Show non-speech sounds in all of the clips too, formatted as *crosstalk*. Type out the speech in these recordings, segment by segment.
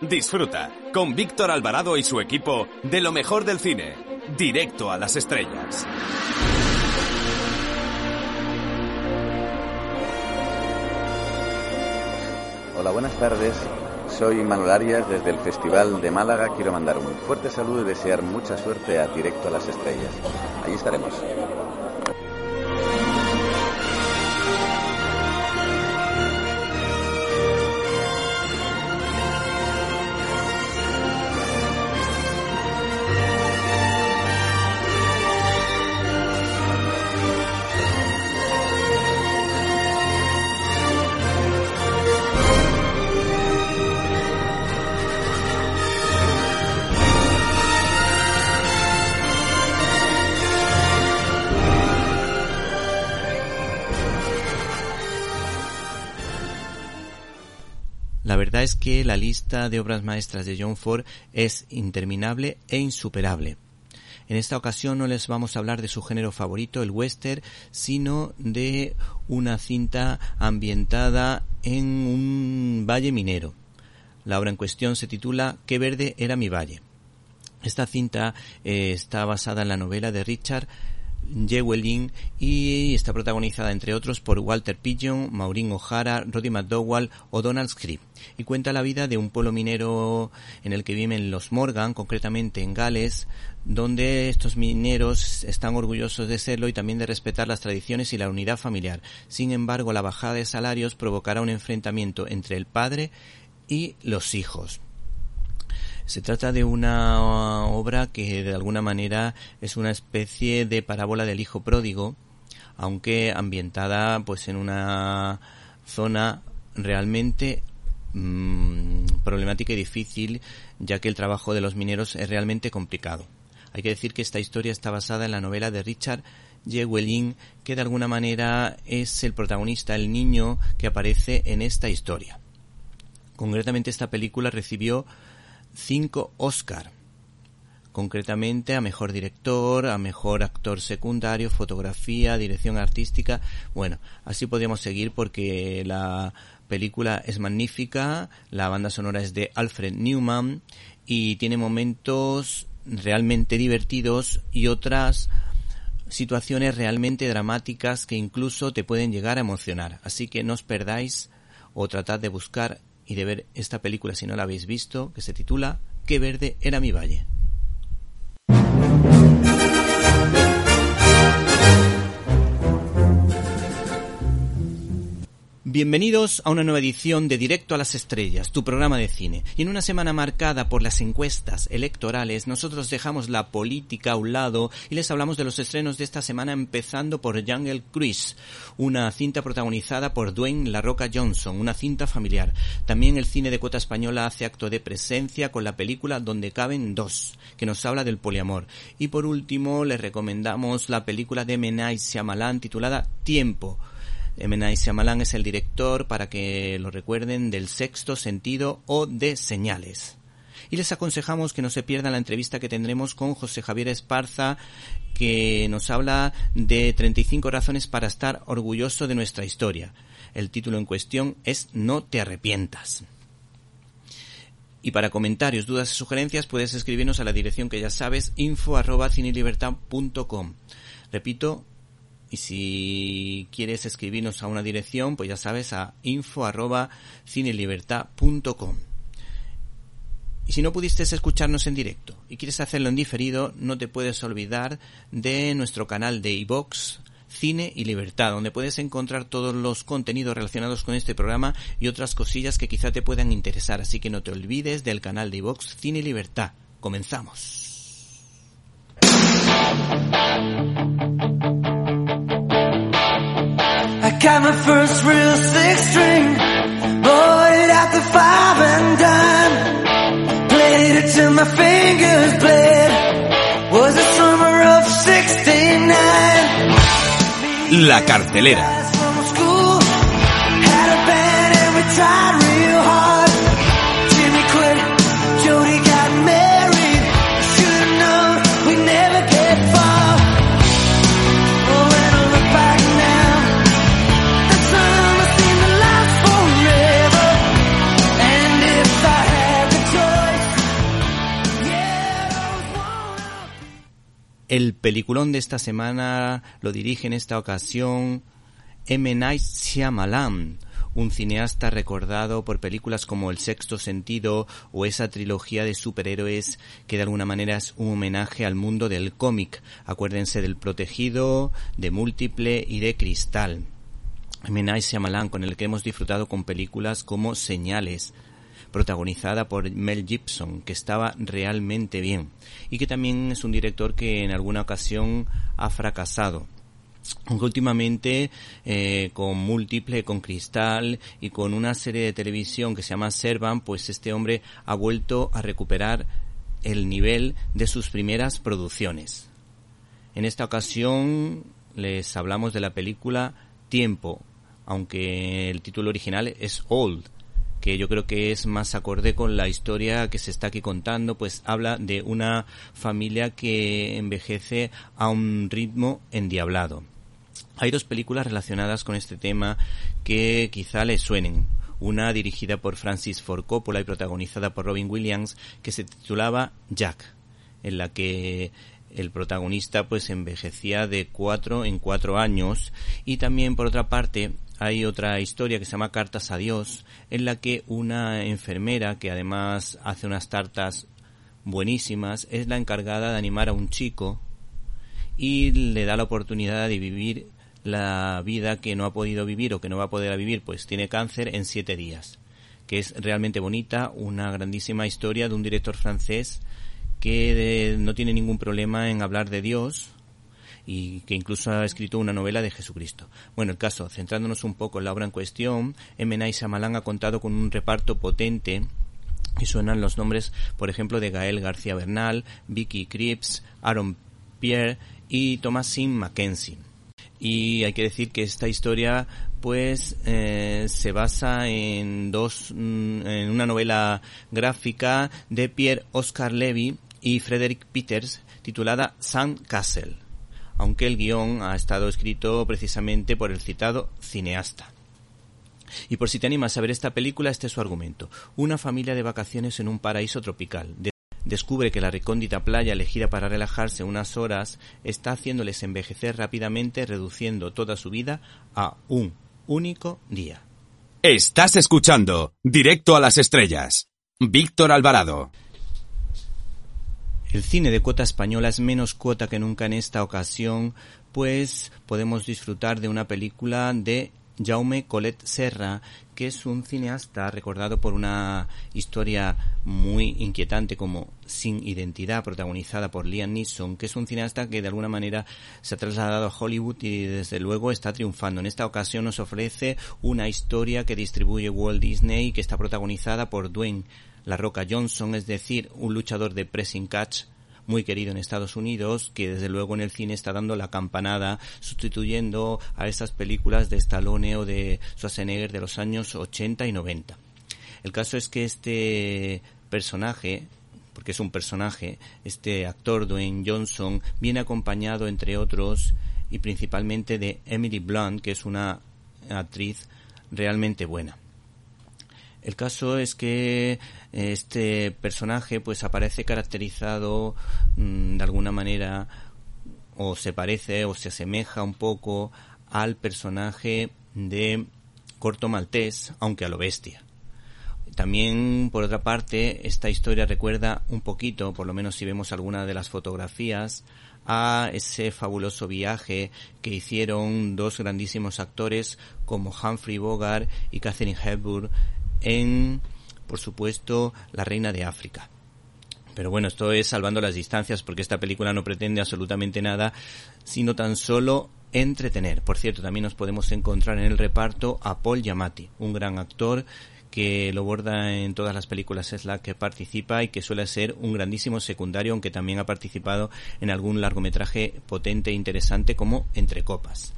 Disfruta con Víctor Alvarado y su equipo de lo mejor del cine, directo a las estrellas. Hola, buenas tardes. Soy Manuel Arias desde el Festival de Málaga. Quiero mandar un fuerte saludo y desear mucha suerte a Directo a las Estrellas. Allí estaremos. Que la lista de obras maestras de John Ford es interminable e insuperable. En esta ocasión no les vamos a hablar de su género favorito, el western, sino de una cinta ambientada en un valle minero. La obra en cuestión se titula Qué verde era mi valle. Esta cinta eh, está basada en la novela de Richard Llewellyn y está protagonizada entre otros por Walter Pigeon, Maureen O'Hara, Roddy McDowall o Donald Scribb y cuenta la vida de un pueblo minero en el que viven los Morgan, concretamente en Gales, donde estos mineros están orgullosos de serlo y también de respetar las tradiciones y la unidad familiar. Sin embargo, la bajada de salarios provocará un enfrentamiento entre el padre y los hijos. Se trata de una obra que de alguna manera es una especie de parábola del hijo pródigo, aunque ambientada pues en una zona realmente mmm, problemática y difícil, ya que el trabajo de los mineros es realmente complicado. Hay que decir que esta historia está basada en la novela de Richard Llewellyn, que de alguna manera es el protagonista, el niño que aparece en esta historia. Concretamente esta película recibió cinco Oscar, concretamente a mejor director, a mejor actor secundario, fotografía, dirección artística. Bueno, así podríamos seguir porque la película es magnífica, la banda sonora es de Alfred Newman y tiene momentos realmente divertidos y otras situaciones realmente dramáticas que incluso te pueden llegar a emocionar. Así que no os perdáis o tratad de buscar y de ver esta película si no la habéis visto, que se titula Qué verde era mi valle. Bienvenidos a una nueva edición de Directo a las Estrellas, tu programa de cine. Y en una semana marcada por las encuestas electorales, nosotros dejamos la política a un lado y les hablamos de los estrenos de esta semana, empezando por Jungle Cruise, una cinta protagonizada por Dwayne La Roca Johnson, una cinta familiar. También el cine de cuota española hace acto de presencia con la película Donde caben dos, que nos habla del poliamor. Y por último, les recomendamos la película de Menai Shyamalan titulada Tiempo M. Shyamalan es el director, para que lo recuerden, del sexto sentido o de señales. Y les aconsejamos que no se pierdan la entrevista que tendremos con José Javier Esparza, que nos habla de 35 razones para estar orgulloso de nuestra historia. El título en cuestión es No te arrepientas. Y para comentarios, dudas y sugerencias puedes escribirnos a la dirección que ya sabes, info. Repito, y si quieres escribirnos a una dirección, pues ya sabes, a info. Y si no pudiste escucharnos en directo y quieres hacerlo en diferido, no te puedes olvidar de nuestro canal de iVox, Cine y Libertad, donde puedes encontrar todos los contenidos relacionados con este programa y otras cosillas que quizá te puedan interesar. Así que no te olvides del canal de iVox, Cine y Libertad. Comenzamos. Got my first real six string, bought it at the five and dime. Played it till my fingers bled. Was the summer of 69. La cartelera. El peliculón de esta semana lo dirige en esta ocasión M. Night Shyamalan, un cineasta recordado por películas como El sexto sentido o esa trilogía de superhéroes que de alguna manera es un homenaje al mundo del cómic. Acuérdense del Protegido, de Múltiple y de Cristal. M. Night Shyamalan, con el que hemos disfrutado con películas como Señales, protagonizada por Mel Gibson, que estaba realmente bien, y que también es un director que en alguna ocasión ha fracasado aunque últimamente eh, con múltiple, con cristal y con una serie de televisión que se llama Servan, pues este hombre ha vuelto a recuperar el nivel de sus primeras producciones. En esta ocasión les hablamos de la película Tiempo, aunque el título original es Old, que yo creo que es más acorde con la historia que se está aquí contando, pues habla de una familia que envejece a un ritmo endiablado. Hay dos películas relacionadas con este tema que quizá les suenen. Una dirigida por Francis Ford Coppola y protagonizada por Robin Williams que se titulaba Jack, en la que el protagonista pues envejecía de cuatro en cuatro años y también por otra parte hay otra historia que se llama Cartas a Dios en la que una enfermera que además hace unas tartas buenísimas es la encargada de animar a un chico y le da la oportunidad de vivir la vida que no ha podido vivir o que no va a poder vivir, pues tiene cáncer en siete días. Que es realmente bonita, una grandísima historia de un director francés que no tiene ningún problema en hablar de Dios y que incluso ha escrito una novela de Jesucristo. Bueno, el caso, centrándonos un poco en la obra en cuestión, M. Night Shyamalan ha contado con un reparto potente y suenan los nombres, por ejemplo, de Gael García Bernal, Vicky Cripps, Aaron Pierre y Thomasin Mackenzie y hay que decir que esta historia pues eh, se basa en dos mm, en una novela gráfica de Pierre Oscar Levy y Frederick Peters titulada Sun Castle aunque el guion ha estado escrito precisamente por el citado cineasta. Y por si te animas a ver esta película, este es su argumento. Una familia de vacaciones en un paraíso tropical descubre que la recóndita playa elegida para relajarse unas horas está haciéndoles envejecer rápidamente, reduciendo toda su vida a un único día. Estás escuchando Directo a las Estrellas. Víctor Alvarado. El cine de cuota española es menos cuota que nunca en esta ocasión, pues podemos disfrutar de una película de Jaume Colet Serra, que es un cineasta recordado por una historia muy inquietante como Sin Identidad, protagonizada por Liam Neeson, que es un cineasta que de alguna manera se ha trasladado a Hollywood y desde luego está triunfando. En esta ocasión nos ofrece una historia que distribuye Walt Disney y que está protagonizada por Dwayne La Roca Johnson, es decir, un luchador de pressing catch muy querido en Estados Unidos, que desde luego en el cine está dando la campanada, sustituyendo a esas películas de Stallone o de Schwarzenegger de los años 80 y 90. El caso es que este personaje, porque es un personaje, este actor Dwayne Johnson, viene acompañado entre otros y principalmente de Emily Blunt, que es una actriz realmente buena. El caso es que este personaje pues aparece caracterizado mm, de alguna manera o se parece o se asemeja un poco al personaje de Corto Maltés, aunque a lo bestia. También, por otra parte, esta historia recuerda un poquito, por lo menos si vemos alguna de las fotografías, a ese fabuloso viaje que hicieron dos grandísimos actores como Humphrey Bogart y Catherine Hepburn en, por supuesto, La Reina de África. Pero bueno, esto es salvando las distancias porque esta película no pretende absolutamente nada, sino tan solo entretener. Por cierto, también nos podemos encontrar en el reparto a Paul Giamatti, un gran actor que lo borda en todas las películas es la que participa y que suele ser un grandísimo secundario, aunque también ha participado en algún largometraje potente e interesante como Entre Copas.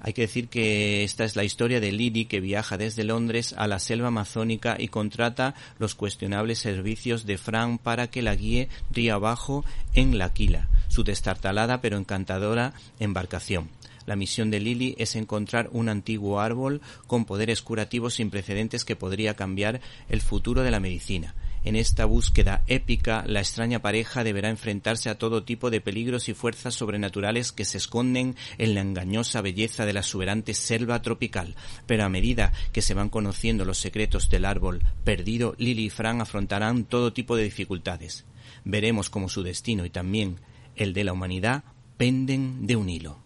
Hay que decir que esta es la historia de Lily que viaja desde Londres a la selva amazónica y contrata los cuestionables servicios de Frank para que la guíe río abajo en La Quila, su destartalada pero encantadora embarcación. La misión de Lily es encontrar un antiguo árbol con poderes curativos sin precedentes que podría cambiar el futuro de la medicina. En esta búsqueda épica, la extraña pareja deberá enfrentarse a todo tipo de peligros y fuerzas sobrenaturales que se esconden en la engañosa belleza de la exuberante selva tropical. Pero a medida que se van conociendo los secretos del árbol perdido, Lily y Fran afrontarán todo tipo de dificultades. Veremos cómo su destino y también el de la humanidad penden de un hilo.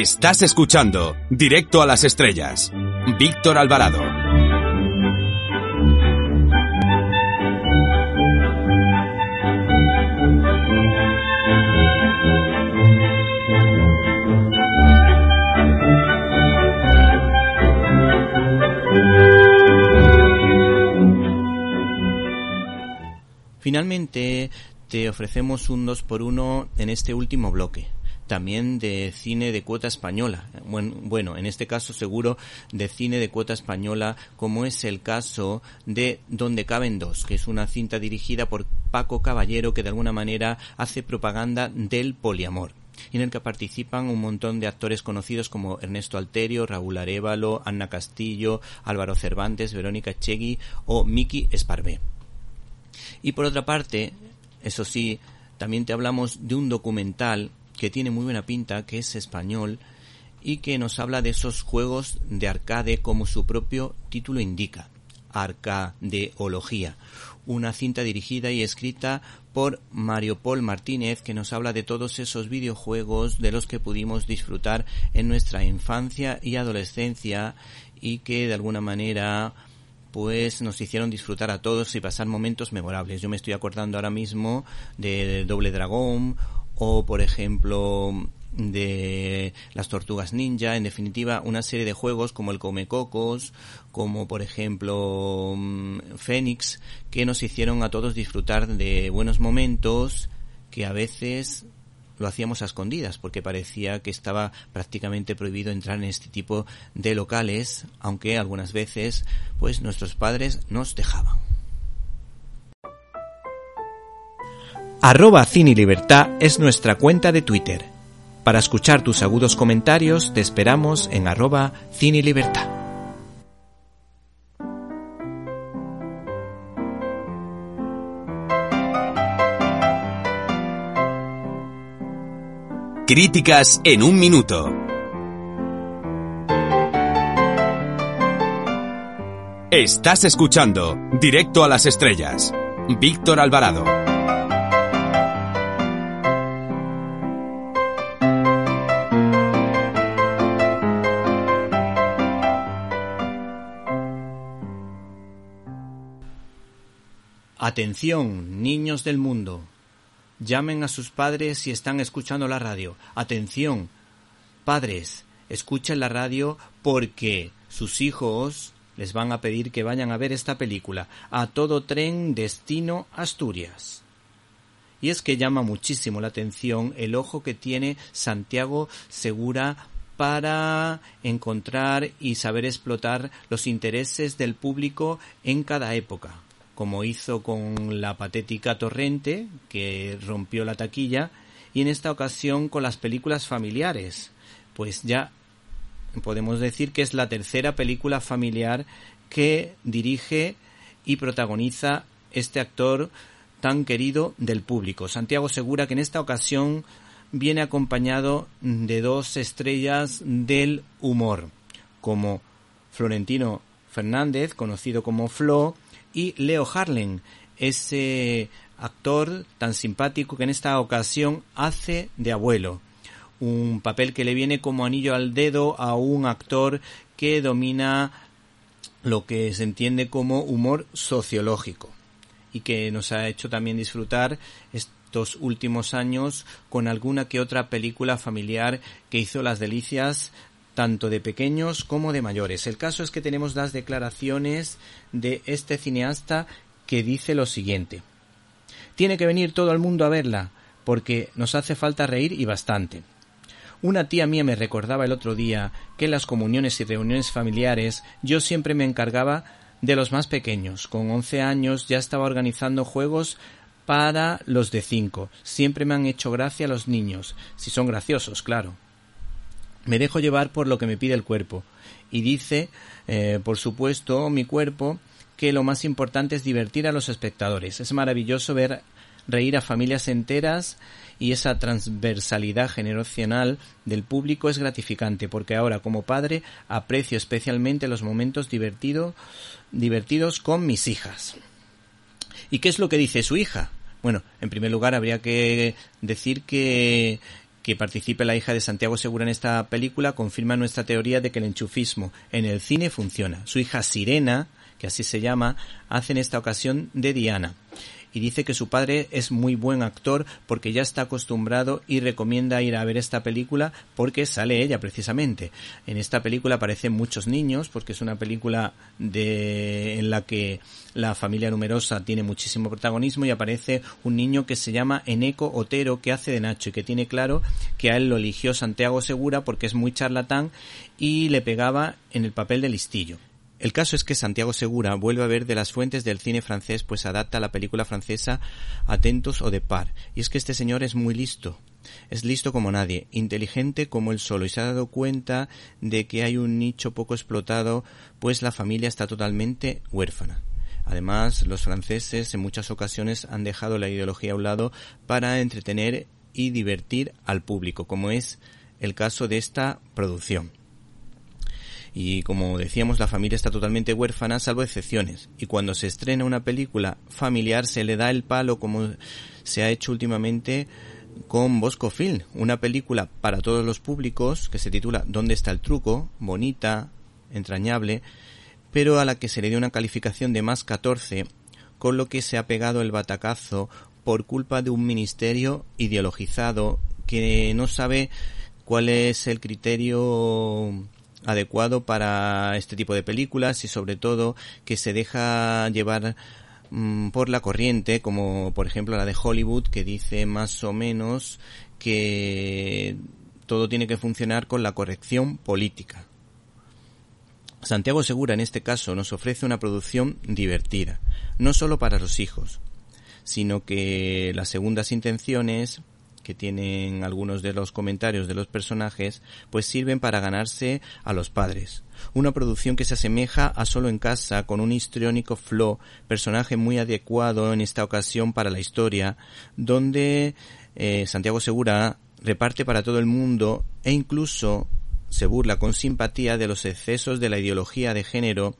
Estás escuchando Directo a las Estrellas. Víctor Alvarado. Finalmente, te ofrecemos un 2 por 1 en este último bloque también de cine de cuota española. Bueno, en este caso seguro de cine de cuota española, como es el caso de Donde caben dos, que es una cinta dirigida por Paco Caballero que de alguna manera hace propaganda del poliamor y en el que participan un montón de actores conocidos como Ernesto Alterio, Raúl Arevalo, Anna Castillo, Álvaro Cervantes, Verónica Chegui o Miki Esparvé. Y por otra parte, eso sí, también te hablamos de un documental que tiene muy buena pinta, que es español y que nos habla de esos juegos de arcade como su propio título indica, Arcadeología, una cinta dirigida y escrita por Mario Paul Martínez que nos habla de todos esos videojuegos de los que pudimos disfrutar en nuestra infancia y adolescencia y que de alguna manera pues nos hicieron disfrutar a todos y pasar momentos memorables. Yo me estoy acordando ahora mismo de Doble Dragón o por ejemplo de las tortugas ninja, en definitiva una serie de juegos como el Come Cocos, como por ejemplo mm, Fénix, que nos hicieron a todos disfrutar de buenos momentos que a veces lo hacíamos a escondidas porque parecía que estaba prácticamente prohibido entrar en este tipo de locales, aunque algunas veces pues nuestros padres nos dejaban. Arroba Cine Libertad es nuestra cuenta de Twitter. Para escuchar tus agudos comentarios te esperamos en arroba Cine Libertad. Críticas en un minuto. Estás escuchando Directo a las Estrellas. Víctor Alvarado. Atención, niños del mundo. Llamen a sus padres si están escuchando la radio. Atención, padres, escuchen la radio porque sus hijos les van a pedir que vayan a ver esta película. A todo tren destino Asturias. Y es que llama muchísimo la atención el ojo que tiene Santiago Segura para encontrar y saber explotar los intereses del público en cada época como hizo con la patética Torrente, que rompió la taquilla, y en esta ocasión con las películas familiares, pues ya podemos decir que es la tercera película familiar que dirige y protagoniza este actor tan querido del público. Santiago Segura que en esta ocasión viene acompañado de dos estrellas del humor, como Florentino Fernández, conocido como Flo, y Leo Harlen, ese actor tan simpático que en esta ocasión hace de abuelo. Un papel que le viene como anillo al dedo a un actor que domina lo que se entiende como humor sociológico y que nos ha hecho también disfrutar estos últimos años con alguna que otra película familiar que hizo las delicias tanto de pequeños como de mayores. El caso es que tenemos las declaraciones de este cineasta que dice lo siguiente. Tiene que venir todo el mundo a verla, porque nos hace falta reír y bastante. Una tía mía me recordaba el otro día que en las comuniones y reuniones familiares yo siempre me encargaba de los más pequeños. Con once años ya estaba organizando juegos para los de cinco. Siempre me han hecho gracia los niños, si son graciosos, claro. Me dejo llevar por lo que me pide el cuerpo. Y dice, eh, por supuesto, mi cuerpo, que lo más importante es divertir a los espectadores. Es maravilloso ver reír a familias enteras y esa transversalidad generacional del público es gratificante porque ahora como padre aprecio especialmente los momentos divertido, divertidos con mis hijas. ¿Y qué es lo que dice su hija? Bueno, en primer lugar habría que decir que que participe la hija de Santiago Segura en esta película confirma nuestra teoría de que el enchufismo en el cine funciona. Su hija Sirena, que así se llama, hace en esta ocasión de Diana y dice que su padre es muy buen actor porque ya está acostumbrado y recomienda ir a ver esta película porque sale ella precisamente. En esta película aparecen muchos niños porque es una película de en la que la familia numerosa tiene muchísimo protagonismo y aparece un niño que se llama Eneco Otero que hace de Nacho y que tiene claro que a él lo eligió Santiago Segura porque es muy charlatán y le pegaba en el papel de listillo. El caso es que Santiago Segura vuelve a ver de las fuentes del cine francés, pues adapta la película francesa Atentos o de Par. Y es que este señor es muy listo. Es listo como nadie, inteligente como él solo, y se ha dado cuenta de que hay un nicho poco explotado, pues la familia está totalmente huérfana. Además, los franceses en muchas ocasiones han dejado la ideología a un lado para entretener y divertir al público, como es el caso de esta producción y como decíamos la familia está totalmente huérfana salvo excepciones y cuando se estrena una película familiar se le da el palo como se ha hecho últimamente con Bosco Film, una película para todos los públicos que se titula ¿Dónde está el truco? bonita, entrañable, pero a la que se le dio una calificación de más 14, con lo que se ha pegado el batacazo por culpa de un ministerio ideologizado que no sabe cuál es el criterio adecuado para este tipo de películas y sobre todo que se deja llevar mm, por la corriente, como por ejemplo la de Hollywood, que dice más o menos que todo tiene que funcionar con la corrección política. Santiago Segura en este caso nos ofrece una producción divertida, no solo para los hijos, sino que las segundas intenciones que tienen algunos de los comentarios de los personajes, pues sirven para ganarse a los padres. Una producción que se asemeja a Solo en casa con un histriónico flow, personaje muy adecuado en esta ocasión para la historia, donde eh, Santiago Segura reparte para todo el mundo e incluso se burla con simpatía de los excesos de la ideología de género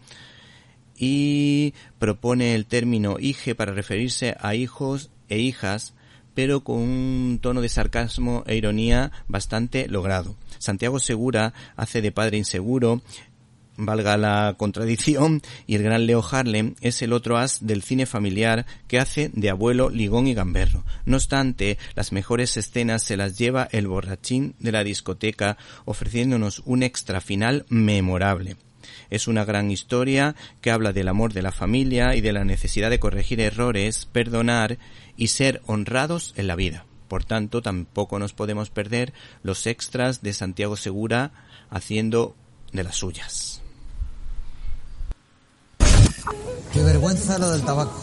y propone el término hije para referirse a hijos e hijas pero con un tono de sarcasmo e ironía bastante logrado. Santiago Segura hace de padre inseguro, valga la contradicción, y el gran Leo Harlem es el otro as del cine familiar que hace de abuelo ligón y gamberro. No obstante, las mejores escenas se las lleva el borrachín de la discoteca, ofreciéndonos un extra final memorable. Es una gran historia que habla del amor de la familia y de la necesidad de corregir errores, perdonar y ser honrados en la vida. Por tanto, tampoco nos podemos perder los extras de Santiago Segura haciendo de las suyas. Qué vergüenza lo del tabaco.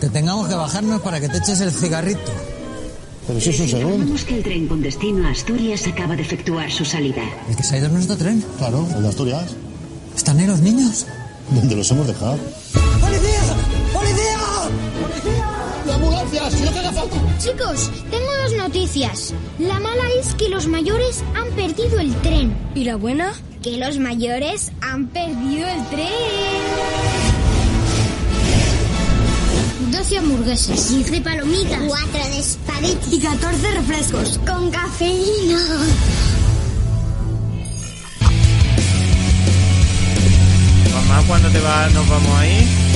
Que tengamos que bajarnos para que te eches el cigarrito. Pero si es un segundo. que el tren con destino a Asturias acaba de efectuar su salida. ¿El que se ha ido nuestro tren? Claro, el de Asturias. ¿Están ahí los niños? ¿Dónde los hemos dejado? ¡Policía! ¡Policía! ¡Policía! ¡La ambulancia! ¡Si no te haga falta! Chicos, tengo dos noticias. La mala es que los mayores han perdido el tren. ¿Y la buena? Que los mayores han perdido el tren. 12 hamburguesas, 15 palomitas, 4 de espagueti y 14 refrescos con cafeína. Vas? ¿Nos vamos ahí?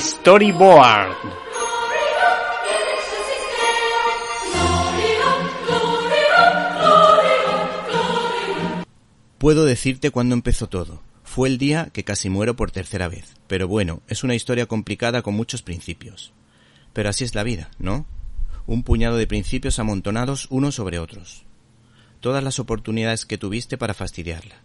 Storyboard. Puedo decirte cuándo empezó todo. Fue el día que casi muero por tercera vez. Pero bueno, es una historia complicada con muchos principios. Pero así es la vida, ¿no? Un puñado de principios amontonados unos sobre otros. Todas las oportunidades que tuviste para fastidiarla.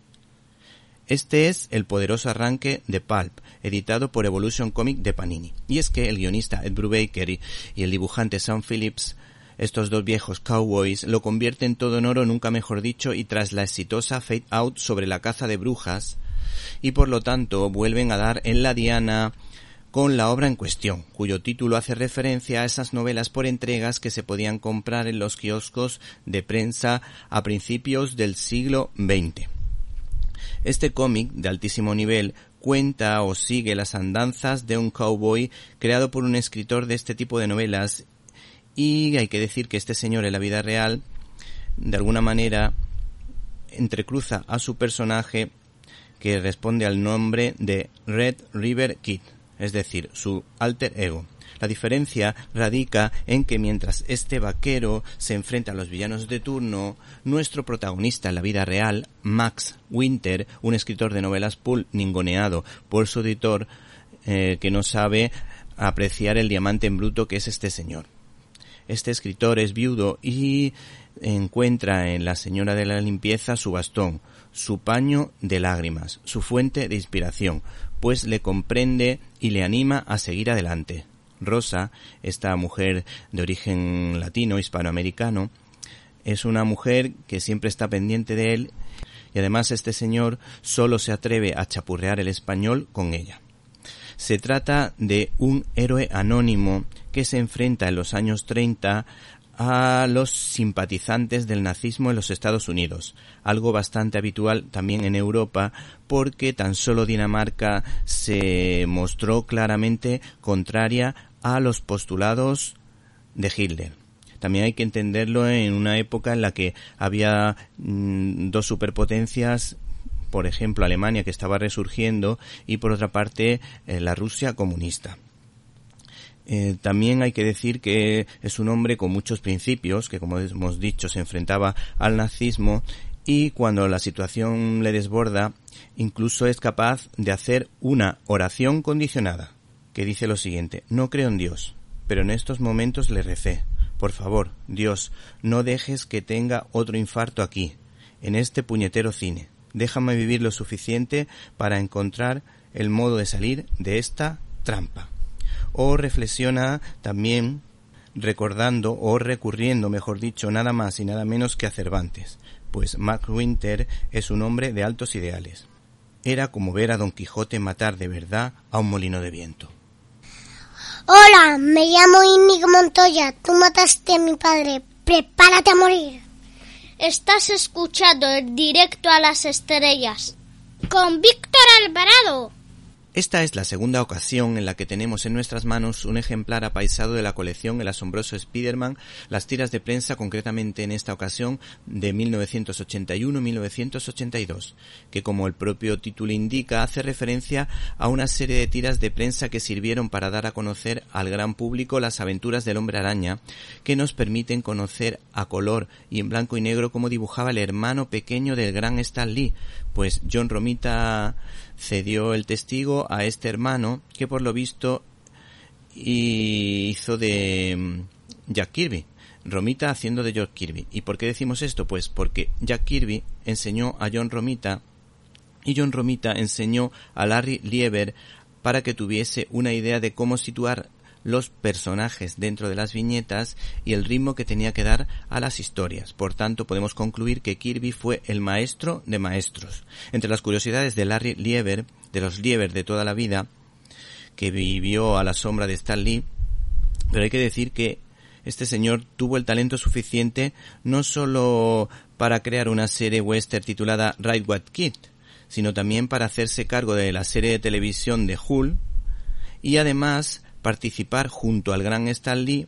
Este es el poderoso arranque de Pulp, editado por Evolution Comic de Panini. Y es que el guionista Ed Brubaker y, el dibujante Sam Phillips estos dos viejos cowboys lo convierten todo en oro, nunca mejor dicho, y tras la exitosa Fade Out sobre la caza de brujas, y por lo tanto vuelven a dar en la diana con la obra en cuestión, cuyo título hace referencia a esas novelas por entregas que se podían comprar en los kioscos de prensa a principios del siglo XX. Este cómic, de altísimo nivel, cuenta o sigue las andanzas de un cowboy creado por un escritor de este tipo de novelas y hay que decir que este señor en la vida real, de alguna manera, entrecruza a su personaje que responde al nombre de Red River Kid, es decir, su alter ego. La diferencia radica en que mientras este vaquero se enfrenta a los villanos de turno, nuestro protagonista en la vida real, Max Winter, un escritor de novelas pulp ningoneado por su editor, eh, que no sabe apreciar el diamante en bruto que es este señor. Este escritor es viudo y encuentra en la señora de la limpieza su bastón, su paño de lágrimas, su fuente de inspiración, pues le comprende y le anima a seguir adelante. Rosa, esta mujer de origen latino, hispanoamericano, es una mujer que siempre está pendiente de él y además este señor solo se atreve a chapurrear el español con ella. Se trata de un héroe anónimo que se enfrenta en los años 30 a los simpatizantes del nazismo en los Estados Unidos, algo bastante habitual también en Europa porque tan solo Dinamarca se mostró claramente contraria a los postulados de Hitler. También hay que entenderlo en una época en la que había mm, dos superpotencias por ejemplo Alemania que estaba resurgiendo y por otra parte eh, la Rusia comunista. Eh, también hay que decir que es un hombre con muchos principios, que como hemos dicho se enfrentaba al nazismo y cuando la situación le desborda, incluso es capaz de hacer una oración condicionada, que dice lo siguiente, no creo en Dios, pero en estos momentos le recé, por favor, Dios, no dejes que tenga otro infarto aquí, en este puñetero cine. Déjame vivir lo suficiente para encontrar el modo de salir de esta trampa. O reflexiona también recordando o recurriendo, mejor dicho, nada más y nada menos que a Cervantes, pues Mac Winter es un hombre de altos ideales. Era como ver a Don Quijote matar de verdad a un molino de viento. Hola, me llamo Íñigo Montoya. Tú mataste a mi padre. Prepárate a morir. Estás escuchando el directo a las estrellas con Víctor Alvarado. Esta es la segunda ocasión en la que tenemos en nuestras manos un ejemplar apaisado de la colección El asombroso Spider-Man, las tiras de prensa concretamente en esta ocasión de 1981-1982, que como el propio título indica hace referencia a una serie de tiras de prensa que sirvieron para dar a conocer al gran público las aventuras del hombre araña, que nos permiten conocer a color y en blanco y negro cómo dibujaba el hermano pequeño del gran Stan Lee, pues John Romita cedió el testigo a este hermano que por lo visto hizo de mm, Jack Kirby. Romita haciendo de Jack Kirby. ¿Y por qué decimos esto? Pues porque Jack Kirby enseñó a John Romita y John Romita enseñó a Larry Lieber para que tuviese una idea de cómo situar los personajes dentro de las viñetas y el ritmo que tenía que dar a las historias. Por tanto, podemos concluir que Kirby fue el maestro de maestros. Entre las curiosidades de Larry Lieber, de los Lieber de toda la vida, que vivió a la sombra de Stan Lee, pero hay que decir que este señor tuvo el talento suficiente no solo para crear una serie western titulada Right What Kid, sino también para hacerse cargo de la serie de televisión de Hull y además participar junto al gran Stan Lee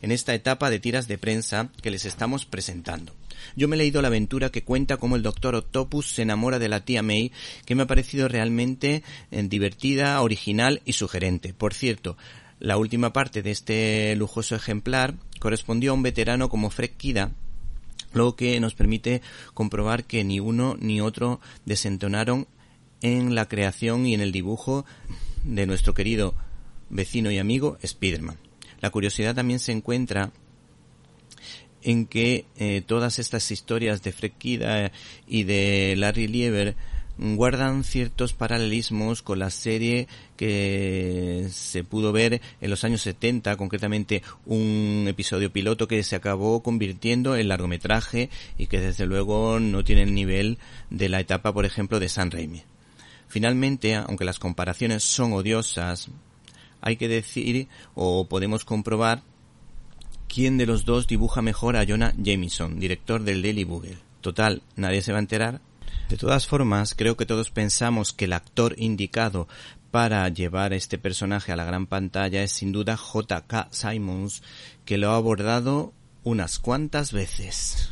en esta etapa de tiras de prensa que les estamos presentando. Yo me he leído la aventura que cuenta cómo el Doctor Octopus se enamora de la tía May, que me ha parecido realmente eh, divertida, original y sugerente. Por cierto, la última parte de este lujoso ejemplar correspondió a un veterano como Fred Kida, lo que nos permite comprobar que ni uno ni otro desentonaron en la creación y en el dibujo de nuestro querido vecino y amigo Spiderman. La curiosidad también se encuentra en que eh, todas estas historias de Fred y de Larry Lieber guardan ciertos paralelismos con la serie que se pudo ver en los años 70, concretamente un episodio piloto que se acabó convirtiendo en largometraje y que desde luego no tiene el nivel de la etapa, por ejemplo, de San Raimi. Finalmente, aunque las comparaciones son odiosas, hay que decir o podemos comprobar quién de los dos dibuja mejor a Jonah Jameson, director del Daily Bugle. Total, nadie se va a enterar. De todas formas, creo que todos pensamos que el actor indicado para llevar este personaje a la gran pantalla es sin duda J.K. Simons, que lo ha abordado unas cuantas veces.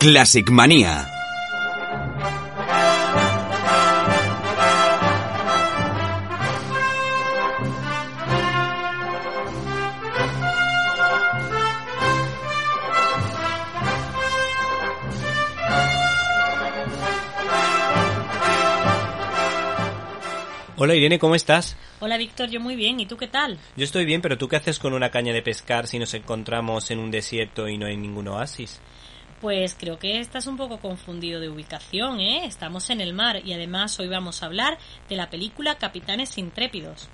Classic Manía. Hola Irene, ¿cómo estás? Hola Víctor, yo muy bien. ¿Y tú qué tal? Yo estoy bien, pero ¿tú qué haces con una caña de pescar si nos encontramos en un desierto y no hay ningún oasis? Pues creo que estás un poco confundido de ubicación, ¿eh? Estamos en el mar y además hoy vamos a hablar de la película Capitanes Intrépidos.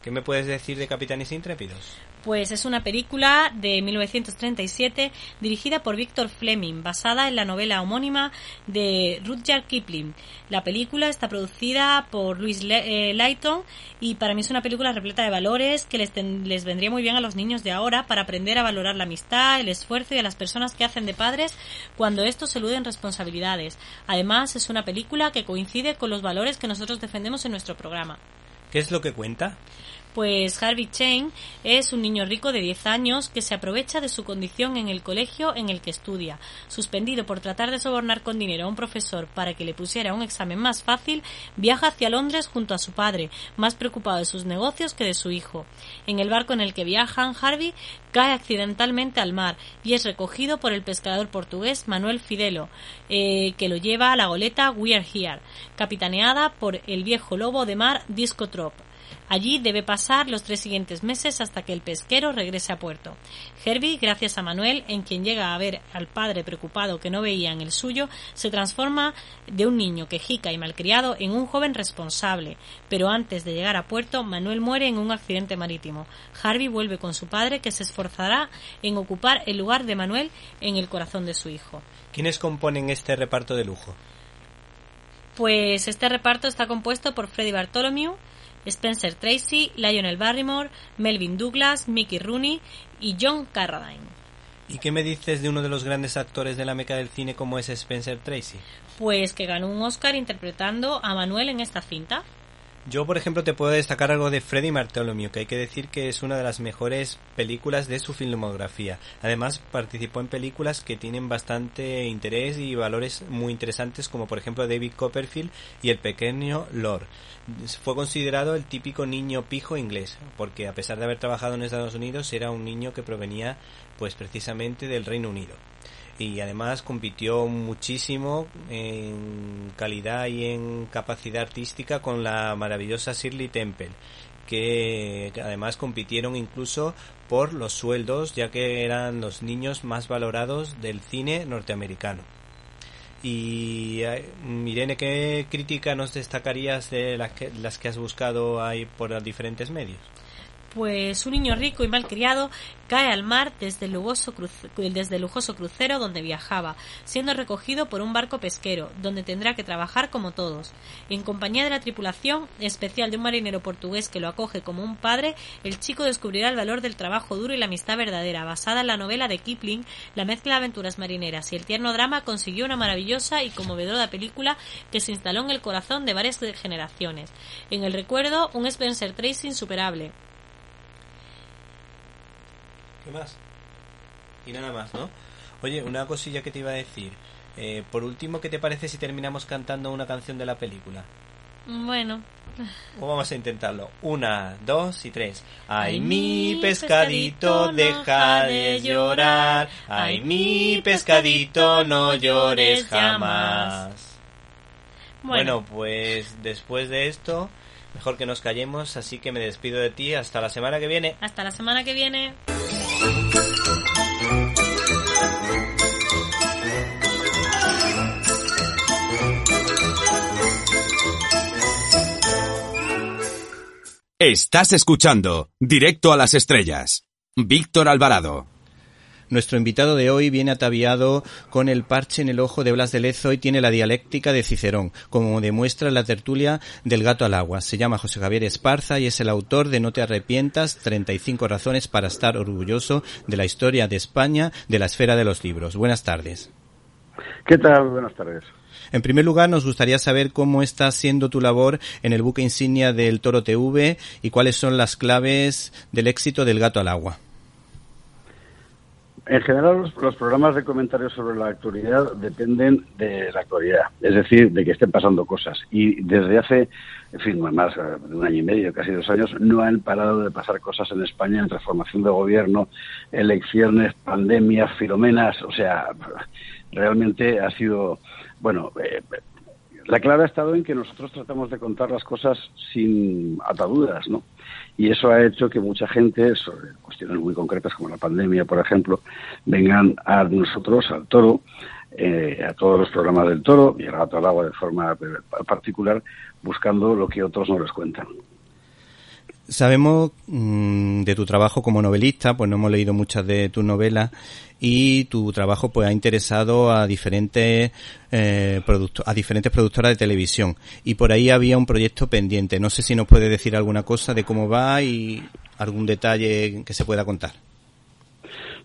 ¿Qué me puedes decir de Capitanes Intrépidos? Pues es una película de 1937 dirigida por Victor Fleming, basada en la novela homónima de Rudyard Kipling. La película está producida por Louis eh, Layton y para mí es una película repleta de valores que les, les vendría muy bien a los niños de ahora para aprender a valorar la amistad, el esfuerzo y a las personas que hacen de padres cuando estos eluden responsabilidades. Además, es una película que coincide con los valores que nosotros defendemos en nuestro programa. ¿Qué es lo que cuenta? Pues Harvey Chain es un niño rico de 10 años que se aprovecha de su condición en el colegio en el que estudia. Suspendido por tratar de sobornar con dinero a un profesor para que le pusiera un examen más fácil, viaja hacia Londres junto a su padre, más preocupado de sus negocios que de su hijo. En el barco en el que viajan, Harvey cae accidentalmente al mar y es recogido por el pescador portugués Manuel Fidelo, eh, que lo lleva a la goleta We're Here, capitaneada por el viejo lobo de mar Disco Trop. Allí debe pasar los tres siguientes meses hasta que el pesquero regrese a puerto. Herbie, gracias a Manuel, en quien llega a ver al padre preocupado que no veía en el suyo, se transforma de un niño quejica y malcriado en un joven responsable. Pero antes de llegar a puerto, Manuel muere en un accidente marítimo. Harvey vuelve con su padre, que se esforzará en ocupar el lugar de Manuel en el corazón de su hijo. ¿Quiénes componen este reparto de lujo? Pues este reparto está compuesto por Freddie Bartholomew, Spencer Tracy, Lionel Barrymore, Melvin Douglas, Mickey Rooney y John Carradine. ¿Y qué me dices de uno de los grandes actores de la meca del cine como es Spencer Tracy? Pues que ganó un Oscar interpretando a Manuel en esta cinta. Yo, por ejemplo, te puedo destacar algo de Freddie Bartholomew, que hay que decir que es una de las mejores películas de su filmografía. Además, participó en películas que tienen bastante interés y valores muy interesantes, como por ejemplo David Copperfield y El pequeño Lord. Fue considerado el típico niño pijo inglés, porque a pesar de haber trabajado en Estados Unidos, era un niño que provenía, pues precisamente del Reino Unido. Y además compitió muchísimo en calidad y en capacidad artística con la maravillosa Shirley Temple que además compitieron incluso por los sueldos ya que eran los niños más valorados del cine norteamericano. Y eh, Irene, ¿qué crítica nos destacarías de las que, las que has buscado ahí por diferentes medios? Pues un niño rico y malcriado cae al mar desde el, lujoso desde el lujoso crucero donde viajaba, siendo recogido por un barco pesquero, donde tendrá que trabajar como todos. En compañía de la tripulación, especial de un marinero portugués que lo acoge como un padre, el chico descubrirá el valor del trabajo duro y la amistad verdadera, basada en la novela de Kipling, la mezcla de aventuras marineras y el tierno drama consiguió una maravillosa y conmovedora película que se instaló en el corazón de varias generaciones. En el recuerdo, un Spencer Tracy insuperable, ¿Qué más? Y nada más, ¿no? Oye, una cosilla que te iba a decir. Eh, por último, ¿qué te parece si terminamos cantando una canción de la película? Bueno. ¿Cómo vamos a intentarlo? Una, dos y tres. Ay, mi pescadito, deja de llorar. Ay, mi pescadito, no llores jamás. Bueno, pues después de esto, mejor que nos callemos, así que me despido de ti hasta la semana que viene. Hasta la semana que viene. Estás escuchando Directo a las Estrellas. Víctor Alvarado. Nuestro invitado de hoy viene ataviado con el parche en el ojo de Blas de Lezo y tiene la dialéctica de Cicerón, como demuestra la tertulia del gato al agua. Se llama José Javier Esparza y es el autor de No te arrepientas, 35 razones para estar orgulloso de la historia de España de la esfera de los libros. Buenas tardes. ¿Qué tal? Buenas tardes. En primer lugar, nos gustaría saber cómo está siendo tu labor en el buque insignia del Toro TV y cuáles son las claves del éxito del gato al agua. En general, los, programas de comentarios sobre la actualidad dependen de la actualidad, es decir, de que estén pasando cosas. Y desde hace, en fin, más de un año y medio, casi dos años, no han parado de pasar cosas en España en transformación de gobierno, elecciones, pandemias, filomenas. O sea, realmente ha sido, bueno, eh, la clave ha estado en que nosotros tratamos de contar las cosas sin ataduras, ¿no? Y eso ha hecho que mucha gente, sobre cuestiones muy concretas como la pandemia, por ejemplo, vengan a nosotros, al toro, eh, a todos los programas del toro y al gato al agua de forma particular, buscando lo que otros no les cuentan. Sabemos mm, de tu trabajo como novelista, pues no hemos leído muchas de tus novelas y tu trabajo pues ha interesado a diferentes eh, a diferentes productoras de televisión y por ahí había un proyecto pendiente. No sé si nos puede decir alguna cosa de cómo va y algún detalle que se pueda contar.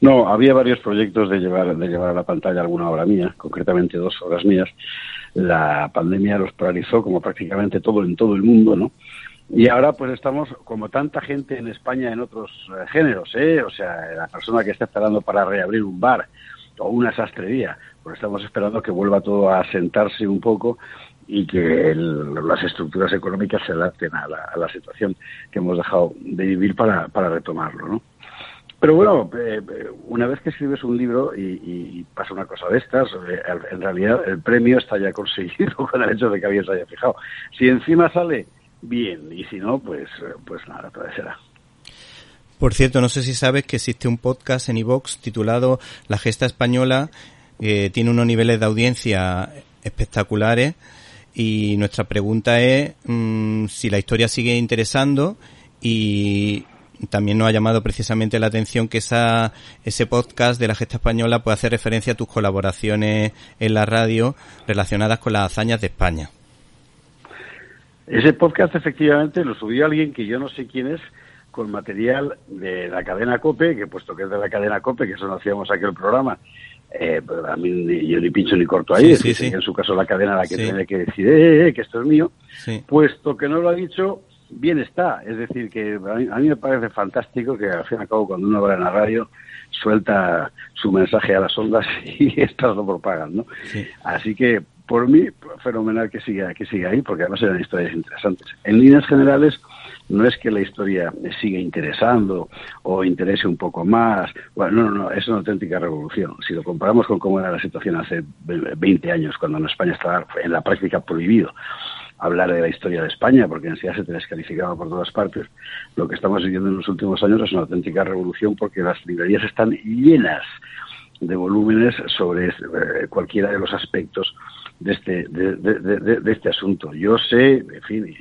No, había varios proyectos de llevar de llevar a la pantalla alguna obra mía, concretamente dos obras mías. La pandemia los paralizó como prácticamente todo en todo el mundo, ¿no? Y ahora pues estamos como tanta gente en España en otros eh, géneros, ¿eh? O sea, la persona que está esperando para reabrir un bar o una sastrería, pues estamos esperando que vuelva todo a sentarse un poco y que las estructuras económicas se adapten a la, situación que hemos dejado de vivir para, para retomarlo, ¿no? Pero bueno, eh, una vez que escribes un libro y, pasa una cosa de estas, eh, en realidad el premio está ya conseguido *laughs* con el hecho de que alguien se haya fijado. Si encima sale bien, y si no, pues, pues nada, todo será. Por cierto, no sé si sabes que existe un podcast en iVox titulado La Gesta Española, que tiene unos niveles de audiencia espectaculares y nuestra pregunta es mm, si la historia sigue interesando y también nos ha llamado precisamente la atención que esa, ese podcast de la Gesta Española puede hacer referencia a tus colaboraciones en la radio relacionadas con las hazañas de España. Ese podcast efectivamente lo subió alguien que yo no sé quién es, con material de la cadena COPE, que puesto que es de la cadena COPE, que eso no hacíamos aquí el programa, eh, pues a mí yo ni pincho ni corto ahí, es en su caso la cadena la que tiene que decir eh, eh, que esto es mío, puesto que no lo ha dicho, bien está. Es decir, que a mí, me parece fantástico que al fin y al cabo cuando uno va en la radio suelta su mensaje a las ondas *laughs* y estas lo propagan, ¿no? Así que por mí, fenomenal que siga, que siga ahí, porque además eran historias interesantes. En líneas generales, no es que la historia siga interesando o interese un poco más. Bueno, no, no, es una auténtica revolución. Si lo comparamos con cómo era la situación hace 20 años, cuando en España estaba en la práctica prohibido hablar de la historia de España, porque en sí se te descalificaba por todas partes. Lo que estamos viviendo en los últimos años es una auténtica revolución porque las librerías están llenas de volúmenes sobre eh, cualquiera de los aspectos de este, de, este asunto. Yo sé, en fin, eh,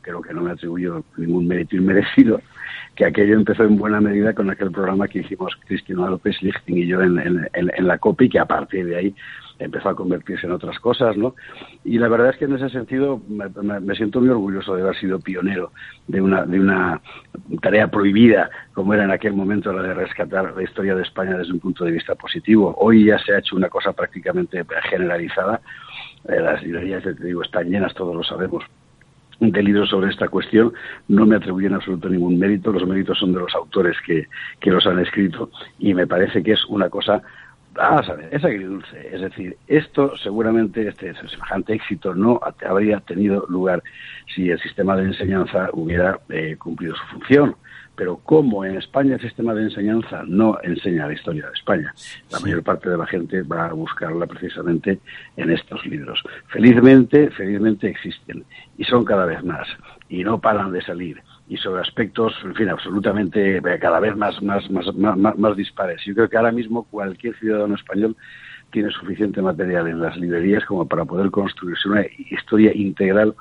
creo que no me atribuyo ningún mérito inmerecido, que aquello empezó en buena medida con aquel programa que hicimos Cristina López Lichting y yo en, en, la COPI, que a partir de ahí empezó a convertirse en otras cosas, ¿no? Y la verdad es que en ese sentido me, me, me, siento muy orgulloso de haber sido pionero de una, de una tarea prohibida, como era en aquel momento la de rescatar la historia de España desde un punto de vista positivo. Hoy ya se ha hecho una cosa prácticamente generalizada. Eh, las librerías, te digo, están llenas, todos lo sabemos, de libros sobre esta cuestión. No me atribuyen absoluto ningún mérito. Los méritos son de los autores que, que los han escrito y me parece que es una cosa Vamos a ver, es agridulce. Es decir, esto seguramente, este semejante éxito no habría tenido lugar si el sistema de enseñanza hubiera eh, cumplido su función. Pero como en España el sistema de enseñanza no enseña la historia de España, la mayor parte de la gente va a buscarla precisamente en estos libros. Felizmente, felizmente existen y son cada vez más y no paran de salir y sobre aspectos, en fin, absolutamente eh, cada vez más, más, más, más, más dispares. Yo creo que ahora mismo cualquier ciudadano español tiene suficiente material en las librerías como para poder construirse una historia integral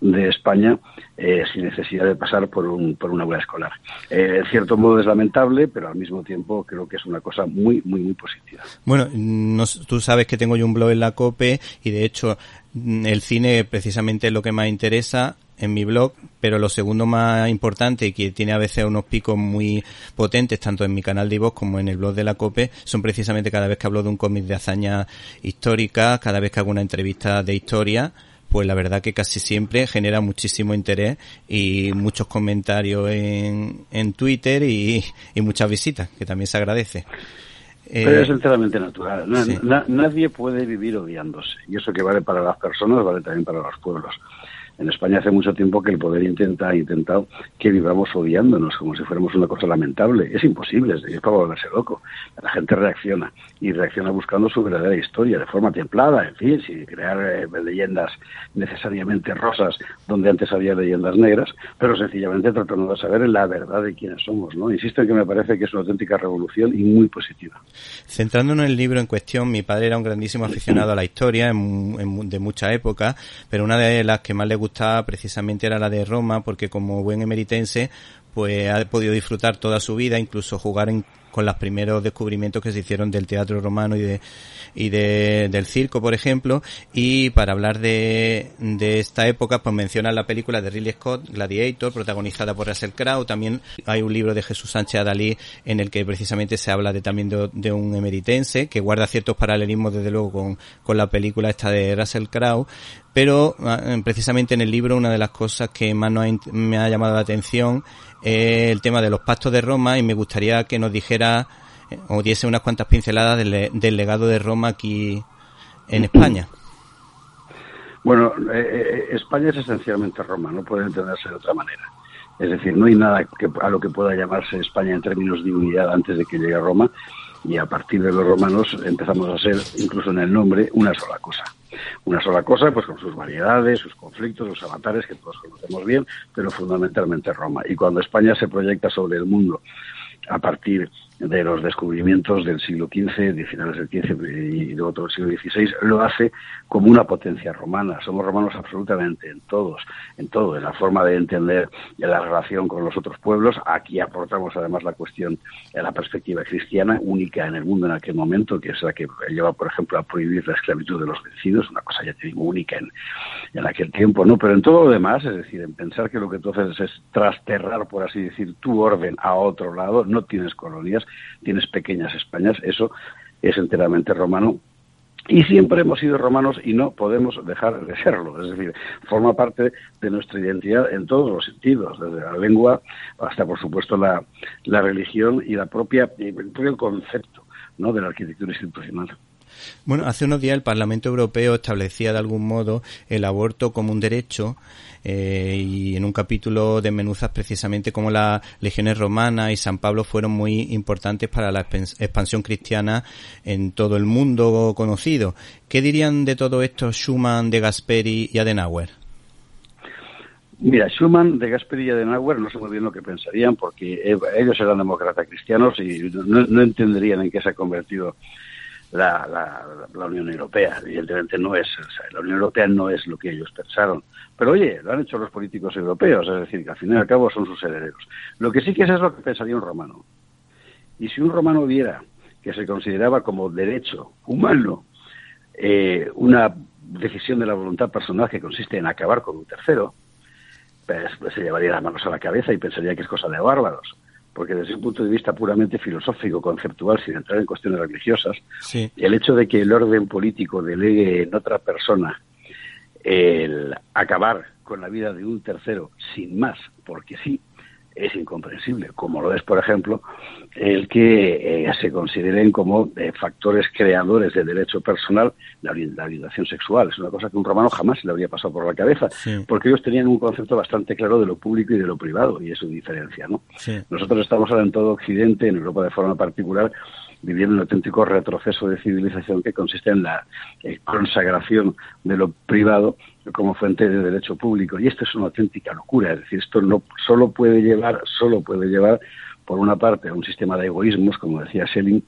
de España eh, sin necesidad de pasar por, un, por una aula escolar. Eh, en cierto modo es lamentable, pero al mismo tiempo creo que es una cosa muy, muy, muy positiva. Bueno, no, tú sabes que tengo yo un blog en la COPE y de hecho el cine precisamente es lo que más interesa en mi blog, pero lo segundo más importante y que tiene a veces unos picos muy potentes tanto en mi canal de voz como en el blog de la COPE son precisamente cada vez que hablo de un cómic de hazaña histórica, cada vez que hago una entrevista de historia, pues la verdad que casi siempre genera muchísimo interés y muchos comentarios en, en Twitter y, y muchas visitas, que también se agradece. Pero es enteramente natural. Na, sí. na, nadie puede vivir odiándose. Y eso que vale para las personas, vale también para los pueblos. En España hace mucho tiempo que el poder intenta, ha intentado que vivamos odiándonos como si fuéramos una cosa lamentable. Es imposible, es para volverse loco. La gente reacciona y reacciona buscando su verdadera historia de forma templada, en fin, sin crear eh, leyendas necesariamente rosas donde antes había leyendas negras, pero sencillamente tratando de saber la verdad de quiénes somos. ¿no? Insisto en que me parece que es una auténtica revolución y muy positiva. Centrándonos en el libro en cuestión, mi padre era un grandísimo aficionado a la historia en, en, de mucha época, pero una de las que más le gustaba precisamente era la de Roma, porque como buen emeritense, pues ha podido disfrutar toda su vida, incluso jugar en, con los primeros descubrimientos que se hicieron del teatro romano y de y de, del circo, por ejemplo, y para hablar de, de esta época, pues menciona la película de Ridley Scott, Gladiator, protagonizada por Russell Crowe, también hay un libro de Jesús Sánchez Adalí en el que precisamente se habla de también de, de un emeritense, que guarda ciertos paralelismos desde luego con, con la película esta de Russell Crowe, pero precisamente en el libro una de las cosas que más ha, me ha llamado la atención es el tema de los pactos de Roma y me gustaría que nos dijera o diese unas cuantas pinceladas del, del legado de Roma aquí en España. Bueno, eh, España es esencialmente Roma, no puede entenderse de otra manera. Es decir, no hay nada que, a lo que pueda llamarse España en términos de unidad antes de que llegue a Roma y a partir de los romanos empezamos a ser, incluso en el nombre, una sola cosa. Una sola cosa, pues con sus variedades, sus conflictos, sus avatares, que todos conocemos bien, pero fundamentalmente Roma. Y cuando España se proyecta sobre el mundo a partir de los descubrimientos del siglo XV, de finales del XV y todo el siglo XVI, lo hace como una potencia romana. Somos romanos absolutamente en todos, en todo, en la forma de entender la relación con los otros pueblos. Aquí aportamos además la cuestión de la perspectiva cristiana, única en el mundo en aquel momento, que es la que lleva, por ejemplo, a prohibir la esclavitud de los vencidos, una cosa ya te digo única en, en aquel tiempo, ¿no? Pero en todo lo demás, es decir, en pensar que lo que tú haces es trasterrar, por así decir, tu orden a otro lado, no tienes colonias, tienes pequeñas Españas, eso es enteramente romano y siempre hemos sido romanos y no podemos dejar de serlo. Es decir, forma parte de nuestra identidad en todos los sentidos, desde la lengua hasta, por supuesto, la, la religión y la propia, el propio concepto ¿no? de la arquitectura institucional. Bueno, hace unos días el Parlamento Europeo establecía de algún modo el aborto como un derecho eh, y en un capítulo de menuzas precisamente como las legiones romanas y San Pablo fueron muy importantes para la expansión cristiana en todo el mundo conocido. ¿Qué dirían de todo esto Schumann, de Gasperi y Adenauer? Mira, Schumann, de Gasperi y Adenauer no sé muy bien lo que pensarían porque ellos eran demócratas cristianos y no entenderían en qué se ha convertido la, la, Unión Europea. Evidentemente no es, la Unión Europea no es lo que ellos pensaron. Pero oye, lo han hecho los políticos europeos, es decir, que al fin y al cabo son sus herederos. Lo que sí que es es lo que pensaría un romano. Y si un romano viera que se consideraba como derecho humano eh, una decisión de la voluntad personal que consiste en acabar con un tercero, pues, pues se llevaría las manos a la cabeza y pensaría que es cosa de bárbaros porque desde un punto de vista puramente filosófico, conceptual, sin entrar en cuestiones religiosas, el hecho de que el orden político delegue en otra persona el acabar con la vida de un tercero sin más, porque sí, es incomprensible, como lo es, por ejemplo, el que eh, se consideren como eh, factores creadores de derecho personal la, orientación sexual. Es una cosa que un romano jamás se le habría pasado por la cabeza, porque ellos tenían un concepto bastante claro de lo público y de lo privado, y eso diferencia. ¿no? Nosotros estamos ahora en todo Occidente, en Europa de forma particular, viviendo un auténtico retroceso de civilización que consiste en la eh, consagración de lo privado como fuente de derecho público. Y esto es una auténtica locura. Es decir, esto no solo puede llevar, solo puede llevar, por una parte, a un sistema de egoísmos, como decía Schelling,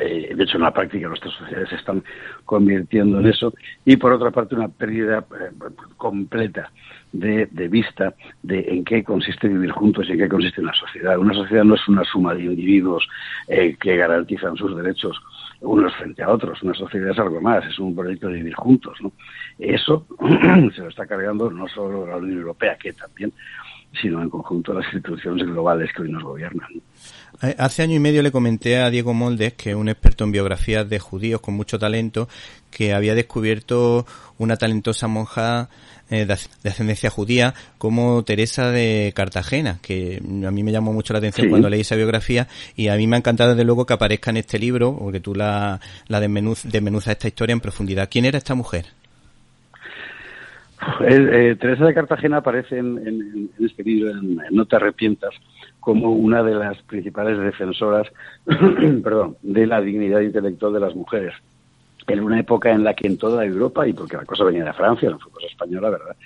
eh, de hecho, en la práctica nuestras sociedades se están convirtiendo en eso. Y por otra parte, una pérdida eh, completa de, vista de en qué consiste vivir juntos y en qué consiste una sociedad. Una sociedad no es una suma de individuos eh, que garantizan sus derechos unos frente a otros. Una sociedad es algo más, es un proyecto de vivir juntos. ¿no? Eso *clears throat* se lo está cargando no solo la Unión Europea, que también, sino en conjunto las instituciones globales que hoy nos gobiernan. Eh, hace año y medio le comenté a Diego Moldes, que es un experto en biografías de judíos con mucho talento, que había descubierto una talentosa monja eh, de ascendencia judía como Teresa de Cartagena, que a mí me llamó mucho la atención cuando leí esa biografía y a mí me ha encantado desde luego que aparezca en este libro, porque tú la, la desmenuzas esta historia en profundidad. ¿Quién era esta mujer? Eh, Teresa de Cartagena aparece en, este libro, en, No te arrepientas, como una de las principales defensoras *clears throat* perdón, de la dignidad intelectual de las mujeres. En una época en la que en toda Europa, y porque la cosa venía de Francia, no fue cosa española, ¿verdad?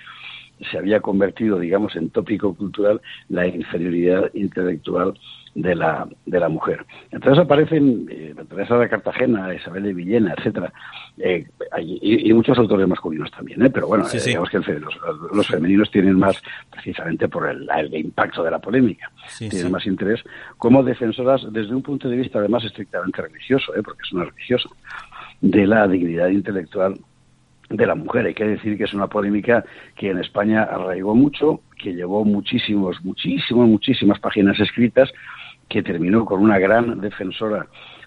Se había convertido, digamos, en tópico cultural la inferioridad intelectual de la, de la mujer. Entonces aparecen eh, Teresa de Cartagena, Isabel de Villena, etcétera, eh, y, muchos autores masculinos también, ¿eh? pero bueno, eh, digamos que los, femeninos tienen más, precisamente por el, impacto de la polémica, tienen más interés como defensoras desde un punto de vista además estrictamente religioso, ¿eh? porque es una religiosa, de la dignidad intelectual de la mujer. Hay que decir que es una polémica que en España arraigó mucho, que llevó muchísimos, muchísimas, muchísimas páginas escritas, que terminó con una gran defensora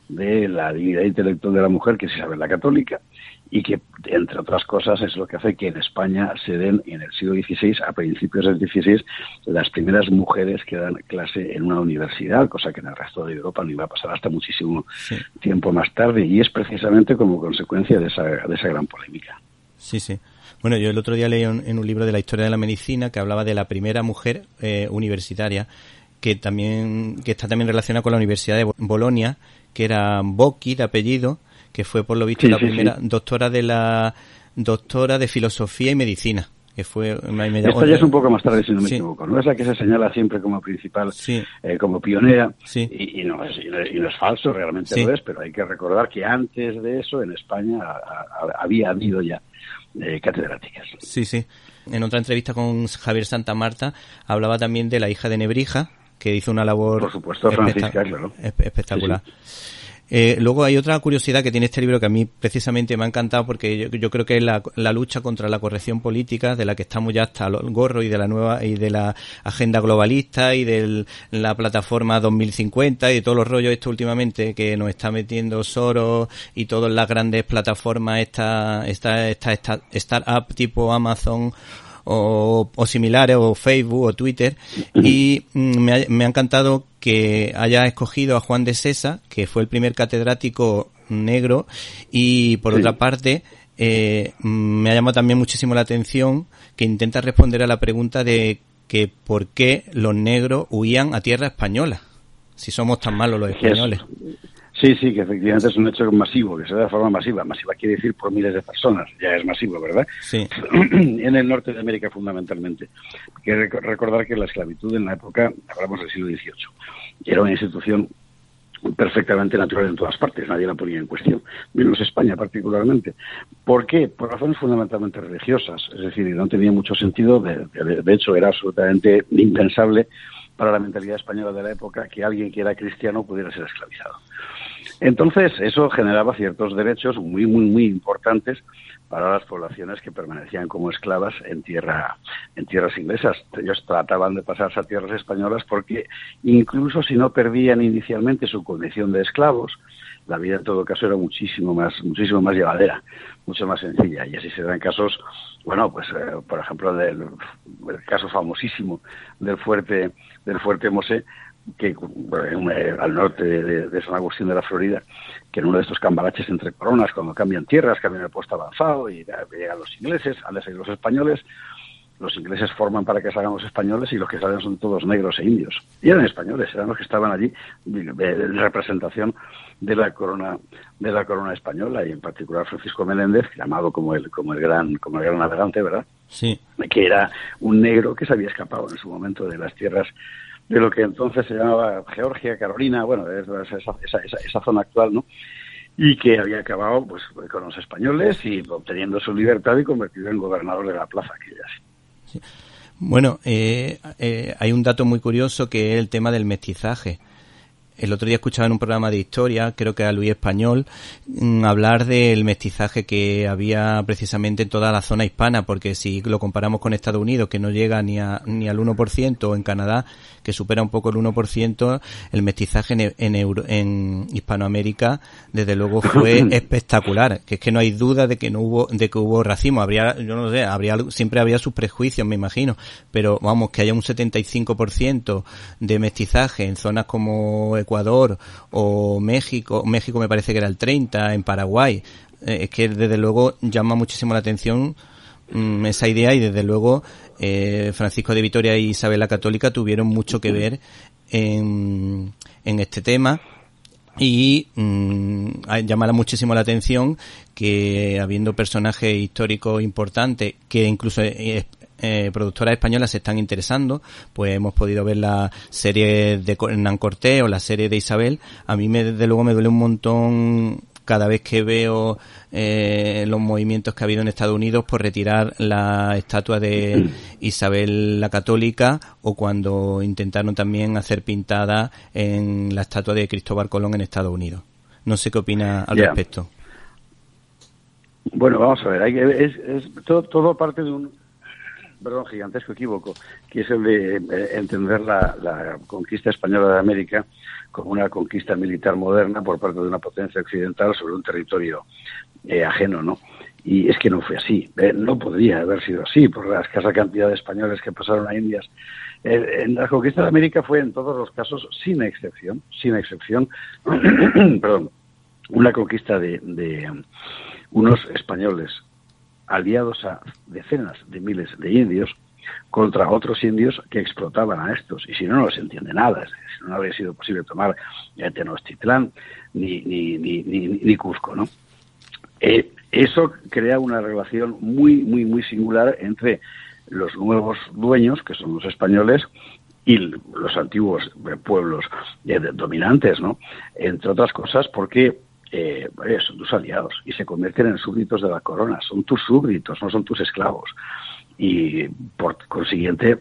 de la dignidad intelectual de la mujer, que es Isabel la Católica, y que, entre otras cosas, es lo que hace que en España se den en el siglo XVI, a principios del XVI, las primeras mujeres que dan clase en una universidad, cosa que en el resto de Europa no iba a pasar hasta muchísimo tiempo más tarde, y es precisamente como consecuencia de esa, de esa gran polémica. Sí, sí. Bueno, yo el otro día leí en un libro de la historia de la medicina que hablaba de la primera mujer eh, universitaria que también que está también relacionada con la Universidad de Bolonia, que era Bocchi de apellido, que fue por lo visto la primera doctora de la doctora de filosofía y medicina que fue esta ya es un poco más tarde si no me equivoco no es la que se señala siempre como principal eh, como pionera y, no es, y, no es, falso realmente lo es pero hay que recordar que antes de eso en España había habido ya eh, catedráticas. Sí sí. En otra entrevista con Javier Santa Marta hablaba también de la hija de Nebrija que hizo una labor Por supuesto, espectacular. Eh, luego hay otra curiosidad que tiene este libro que a mí precisamente me ha encantado porque yo, creo que es la, lucha contra la corrección política de la que estamos ya hasta el gorro y de la nueva y de la agenda globalista y de la plataforma 2050 y de todos los rollos esto últimamente que nos está metiendo Soros y todas las grandes plataformas esta esta esta, esta startup tipo Amazon o, o similares, o Facebook o Twitter, y mm, me ha, me ha encantado que haya escogido a Juan de Sesa, que fue el primer catedrático negro. Y por otra parte eh, me ha llamado también muchísimo la atención que intenta responder a la pregunta de que por qué los negros huían a tierra española, si somos tan malos los españoles. Sí, sí, que efectivamente es un hecho masivo, que se da de forma masiva. Masiva quiere decir por miles de personas, ya es masivo, ¿verdad? Sí. *clears throat* en el norte de América fundamentalmente. Hay que recordar que la esclavitud en la época, hablamos del siglo XVIII, era una institución perfectamente natural en todas partes, nadie la ponía en cuestión, menos España particularmente. ¿Por qué? Por razones fundamentalmente religiosas, es decir, no tenía mucho sentido, de, de hecho era absolutamente impensable para la mentalidad española de la época que alguien que era cristiano pudiera ser esclavizado. Entonces, eso generaba ciertos derechos muy, muy, muy importantes para las poblaciones que permanecían como esclavas en tierra, en tierras inglesas. Ellos trataban de pasarse a tierras españolas porque incluso si no perdían inicialmente su condición de esclavos, la vida en todo caso era muchísimo más, muchísimo más llevadera, mucho más sencilla. Y así se dan casos, bueno, pues eh, por ejemplo del el caso famosísimo del fuerte, del fuerte Mosé, que eh, al norte de, San Agustín de la Florida, que en uno de estos cambalaches entre coronas, cuando cambian tierras, cambian el puesto avanzado y llegan los ingleses, han de salir los españoles, los ingleses forman para que salgan los españoles y los que salen son todos negros e indios. Y eran españoles, eran los que estaban allí en representación de la corona de la corona española y en particular Francisco Meléndez, llamado como el como el gran como el gran navegante, ¿verdad? Sí. Que era un negro que se había escapado en su momento de las tierras de lo que entonces se llamaba Georgia, Carolina, bueno, esa, esa, esa, zona actual, ¿no? Y que había acabado pues con los españoles y obteniendo su libertad y convertido en gobernador de la plaza aquella. Sí. Bueno, eh, eh, hay un dato muy curioso que es el tema del mestizaje. El otro día escuchaba en un programa de historia, creo que a Luis Español, mm, hablar del mestizaje que había precisamente en toda la zona hispana, porque si lo comparamos con Estados Unidos, que no llega ni, a, ni al 1%, o en Canadá, que supera un poco el 1%, el mestizaje en, en, en Hispanoamérica, desde luego fue *coughs* espectacular, que es que no hay duda de que no hubo, de que hubo racismo, habría, yo no sé, habría, siempre había sus prejuicios, me imagino, pero vamos, que haya un 75% de mestizaje en zonas como Ecuador o México, México me parece que era el 30, en Paraguay, eh, es que desde luego llama muchísimo la atención mm, esa idea y desde luego eh, Francisco de Vitoria y Isabel la Católica tuvieron mucho que ver en, este tema y mm, llama muchísimo la atención que habiendo personajes históricos importantes que incluso eh, eh, productoras españolas se están interesando, pues hemos podido ver la serie de Hernán Cortés o la serie de Isabel. A mí me, desde luego me duele un montón cada vez que veo eh, los movimientos que ha habido en Estados Unidos por retirar la estatua de *clears throat* Isabel la Católica o cuando intentaron también hacer pintada en la estatua de Cristóbal Colón en Estados Unidos. No sé qué opina al respecto. Bueno, vamos a ver, hay que, es, es todo, todo parte de un, perdón, gigantesco equívoco, que es el de eh, entender la, conquista española de América como una conquista militar moderna por parte de una potencia occidental sobre un territorio eh, ajeno, ¿no? Y es que no fue así, eh, no podría haber sido así por la escasa cantidad de españoles que pasaron a Indias. la conquista de América fue en todos los casos, sin excepción, sin excepción, *clears throat* perdón, una conquista de, de unos españoles aliados a decenas de miles de indios contra otros indios que explotaban a estos. Y si no, no se entiende nada. Si no, habría sido posible tomar Tenochtitlán ni, ni, ni, Cusco, ¿no? Eh, eso crea una relación muy, muy, muy singular entre los nuevos dueños, que son los españoles, y los antiguos pueblos eh, dominantes, ¿no? Entre otras cosas porque eh, son tus aliados y se convierten en súbditos de la corona. Son tus súbditos, no son tus esclavos. Y por consiguiente,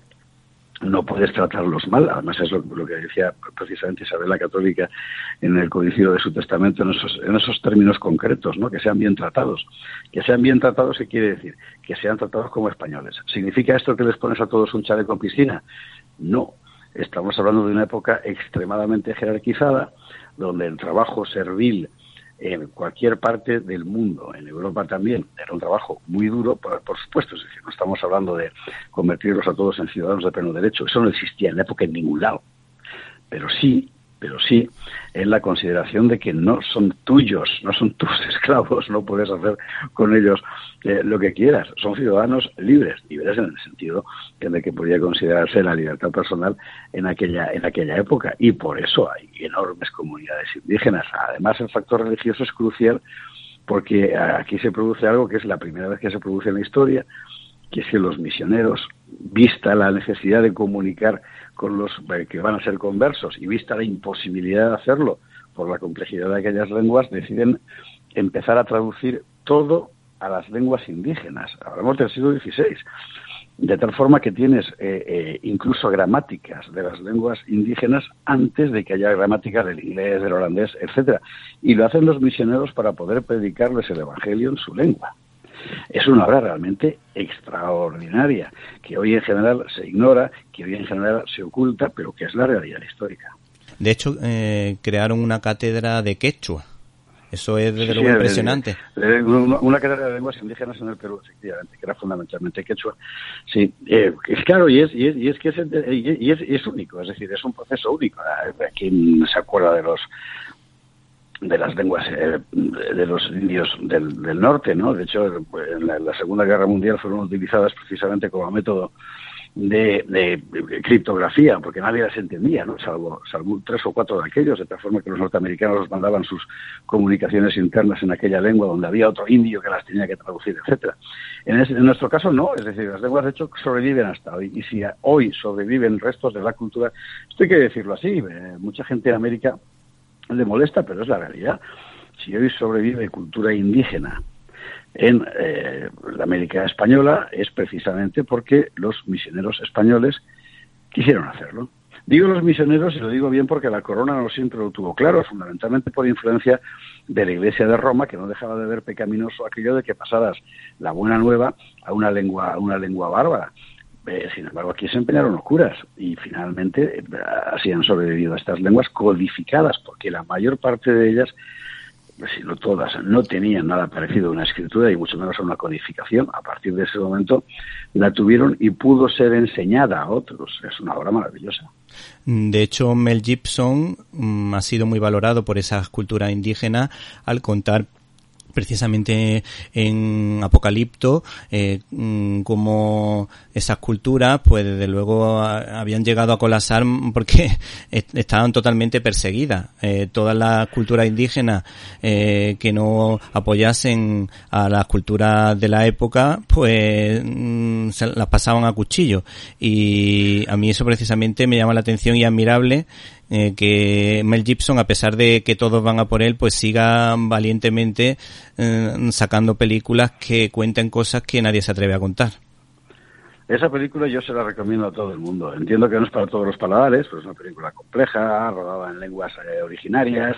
no puedes tratarlos mal. Además, es lo, que decía precisamente Isabel la Católica en el código de su testamento, en esos, en esos términos concretos, ¿no? que sean bien tratados. Que sean bien tratados, ¿qué quiere decir? Que sean tratados como españoles. ¿Significa esto que les pones a todos un chaleco con piscina? No. Estamos hablando de una época extremadamente jerarquizada, donde el trabajo servil en cualquier parte del mundo, en Europa también. Era un trabajo muy duro, por, supuesto, es decir, no estamos hablando de convertirlos a todos en ciudadanos de pleno derecho, eso no existía en la época en ningún lado. Pero sí pero sí en la consideración de que no son tuyos, no son tus *laughs* esclavos, no puedes hacer con ellos eh, lo que quieras. Son ciudadanos libres, libres en el sentido en el que podía considerarse la libertad personal en aquella, en aquella época. Y por eso hay enormes comunidades indígenas. Además, el factor religioso es crucial porque aquí se produce algo que es la primera vez que se produce en la historia, que que los misioneros, vista la necesidad de comunicar con los eh, que van a ser conversos y vista la imposibilidad de hacerlo por la complejidad de aquellas lenguas, deciden empezar a traducir todo a las lenguas indígenas. Hablamos del siglo XVI. De tal forma que tienes eh, eh, incluso gramáticas de las lenguas indígenas antes de que haya gramáticas del inglés, del holandés, etcétera. Y lo hacen los misioneros para poder predicarles el Evangelio en su lengua. Es una obra realmente extraordinaria, que hoy en general se ignora, que hoy en general se oculta, pero que es la realidad histórica. De hecho, eh, crearon una cátedra de quechua. Eso es desde luego impresionante. una, cátedra de lenguas indígenas en el Perú, efectivamente, que era fundamentalmente quechua. Sí, eh, es claro, y es, y es, y es que es, y es, es, único, es decir, es un proceso único. ¿Quién se acuerda de los de las lenguas eh, de los indios del, norte, ¿no? De hecho, en la, Segunda Guerra Mundial fueron utilizadas precisamente como método de, de, criptografía, porque nadie las entendía, ¿no? Salvo, salvo tres o cuatro de aquellos, de tal forma que los norteamericanos mandaban sus comunicaciones internas en aquella lengua donde había otro indio que las tenía que traducir, etcétera. En, en nuestro caso no, es decir, las lenguas de hecho sobreviven hasta hoy, y si hoy sobreviven restos de la cultura, esto hay que decirlo así, eh, mucha gente en América le molesta, pero es la realidad. Si hoy sobrevive cultura indígena en eh, la América española es precisamente porque los misioneros españoles quisieron hacerlo. Digo los misioneros y lo digo bien porque la corona no siempre lo tuvo claro, fundamentalmente por influencia de la Iglesia de Roma, que no dejaba de ver pecaminoso aquello de que pasaras la buena nueva a una lengua, a una lengua bárbara. Eh, sin embargo, aquí se empeñaron los curas y finalmente eh, así han sobrevivido a estas lenguas codificadas, porque la mayor parte de ellas, pues, si no todas, no tenían nada parecido a una escritura y mucho menos a una codificación. A partir de ese momento la tuvieron y pudo ser enseñada a otros. Es una obra maravillosa. De hecho, Mel Gibson mm, ha sido muy valorado por esa cultura indígena al contar precisamente en Apocalipto, eh, mm, como esas culturas, pues desde luego habían llegado a colapsar porque *laughs* estaban totalmente perseguidas. Eh, todas las culturas indígenas eh, que no apoyasen a las culturas de la época, pues mm, se las pasaban a cuchillo. Y a mí eso precisamente me llama la atención y admirable eh, que Mel Gibson, a pesar de que todos van a por él, pues siga valientemente eh, sacando películas que cuenten cosas que nadie se atreve a contar. Esa película yo se la recomiendo a todo el mundo. Entiendo que no es para todos los paladares, pero es una película compleja, rodada en lenguas eh, originarias,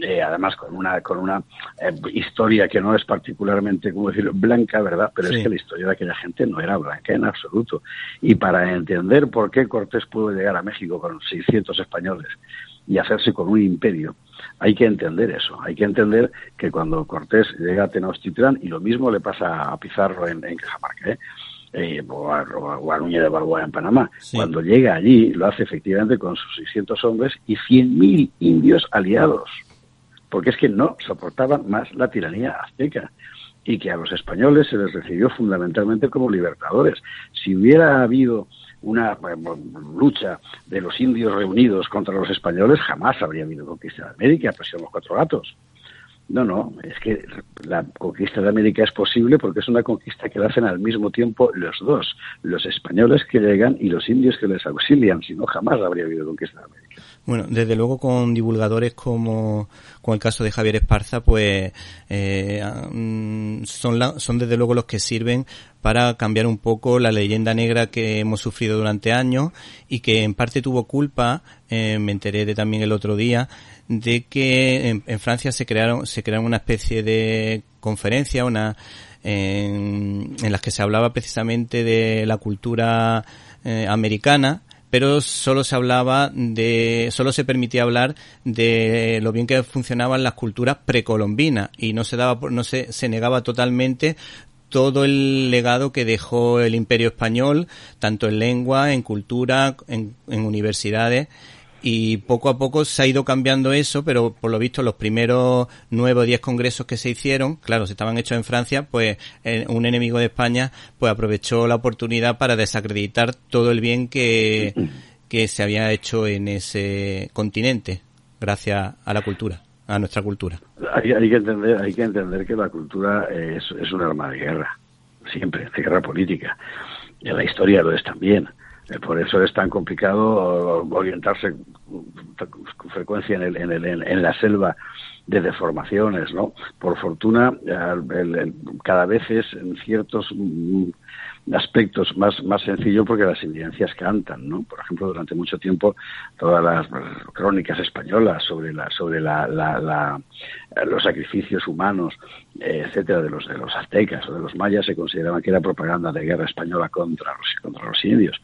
eh, además con una con una eh, historia que no es particularmente, como decirlo, blanca, ¿verdad? Pero es que la historia de aquella gente no era blanca en absoluto. Y para entender por qué Cortés pudo llegar a México con 600 españoles y hacerse con un imperio, hay que entender eso. Hay que entender que cuando Cortés llega a Tenochtitlán, y lo mismo le pasa a Pizarro en, en Cajamarca, ¿eh? Eh, o, a, o, a, Núñez de Balboa en Panamá. Cuando llega allí, lo hace efectivamente con sus 600 hombres y 100.000 indios aliados porque es que no soportaban más la tiranía azteca y que a los españoles se les recibió fundamentalmente como libertadores. Si hubiera habido una lucha de los indios reunidos contra los españoles, jamás habría habido conquista de América, pues los cuatro gatos. No, no, es que la conquista de América es posible porque es una conquista que la hacen al mismo tiempo los dos, los españoles que llegan y los indios que les auxilian, si no jamás habría habido conquista de América. Bueno, desde luego con divulgadores como con el caso de Javier Esparza, pues eh, mm, son, son desde luego los que sirven para cambiar un poco la leyenda negra que hemos sufrido durante años y que en parte tuvo culpa, eh, me enteré de también el otro día, de que en, Francia se crearon, se crearon una especie de conferencia, una en, en las que se hablaba precisamente de la cultura eh, americana pero solo se hablaba de, solo se permitía hablar de lo bien que funcionaban las culturas precolombinas y no se daba, no se, se negaba totalmente todo el legado que dejó el Imperio español, tanto en lengua, en cultura, en, en universidades y poco a poco se ha ido cambiando eso, pero por lo visto los primeros nueve o diez congresos que se hicieron, claro, se estaban hechos en Francia, pues eh, un enemigo de España pues aprovechó la oportunidad para desacreditar todo el bien que, que se había hecho en ese continente gracias a la cultura a nuestra cultura. Hay, hay, que entender, hay que entender que la cultura es, un arma de guerra, siempre, de guerra política. Y la historia lo es también. Eh, por eso es tan complicado orientarse con frecuencia en, el, en, el, en la selva de deformaciones, ¿no? Por fortuna, cada vez es en ciertos mm, aspectos más, más sencillo porque las evidencias cantan, ¿no? Por ejemplo, durante mucho tiempo todas las crónicas españolas sobre la, sobre la, la, los sacrificios humanos, eh, etcétera, de los de los aztecas o de los mayas se consideraban que era propaganda de guerra española contra los, contra los indios.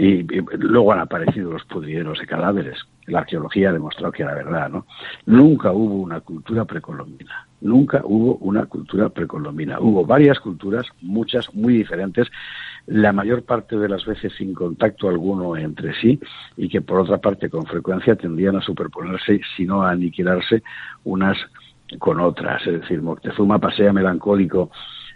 Y, luego han aparecido los pudrideros de cadáveres. La arqueología ha demostrado que era verdad, ¿no? Nunca hubo una cultura precolombina nunca hubo una cultura precolombina. Hubo varias culturas, muchas muy diferentes, la mayor parte de las veces sin contacto alguno entre sí y que por otra parte con frecuencia tendían a superponerse, si no a aniquilarse unas con otras. Es decir, Moctezuma pasea melancólico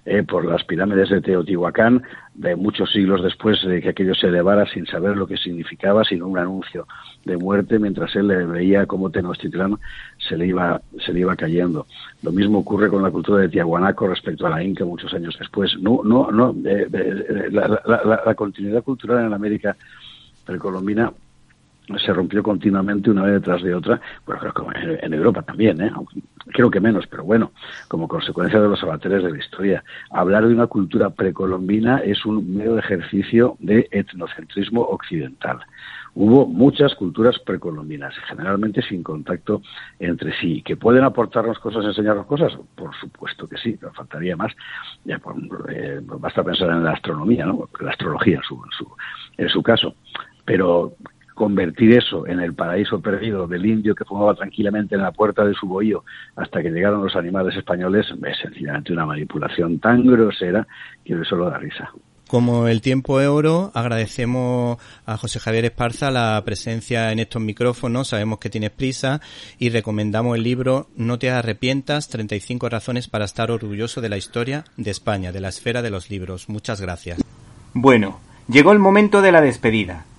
eh, por las pirámides de Teotihuacán, de muchos siglos después de que aquello se elevara sin saber lo que significaba, sino un anuncio de muerte, mientras él le veía cómo Tenochtitlán se le iba, se le iba cayendo. Lo mismo ocurre con la cultura de Tiahuanaco respecto a la Inca muchos años después. No, no, no, eh, eh, la, la, la, continuidad cultural en América precolombina se rompió continuamente una vez detrás de otra, bueno, creo que en Europa también, ¿eh? creo que menos, pero bueno, como consecuencia de los avatares de la historia. Hablar de una cultura precolombina es un mero ejercicio de etnocentrismo occidental. Hubo muchas culturas precolombinas, generalmente sin contacto entre sí. ¿Que pueden aportarnos cosas, enseñarnos cosas? Por supuesto que sí, pero faltaría más. Ya, eh, basta pensar en la astronomía, ¿no? la astrología su, en su caso. Pero convertir eso en el paraíso perdido del indio que fumaba tranquilamente en la puerta de su bohío hasta que llegaron los animales españoles es sencillamente una manipulación tan grosera que eso lo da risa. Como el tiempo es oro, agradecemos a José Javier Esparza la presencia en estos micrófonos, sabemos que tienes prisa y recomendamos el libro No te arrepientas, 35 razones para estar orgulloso de la historia de España, de la esfera de los libros. Muchas gracias. Bueno, llegó el momento de la despedida.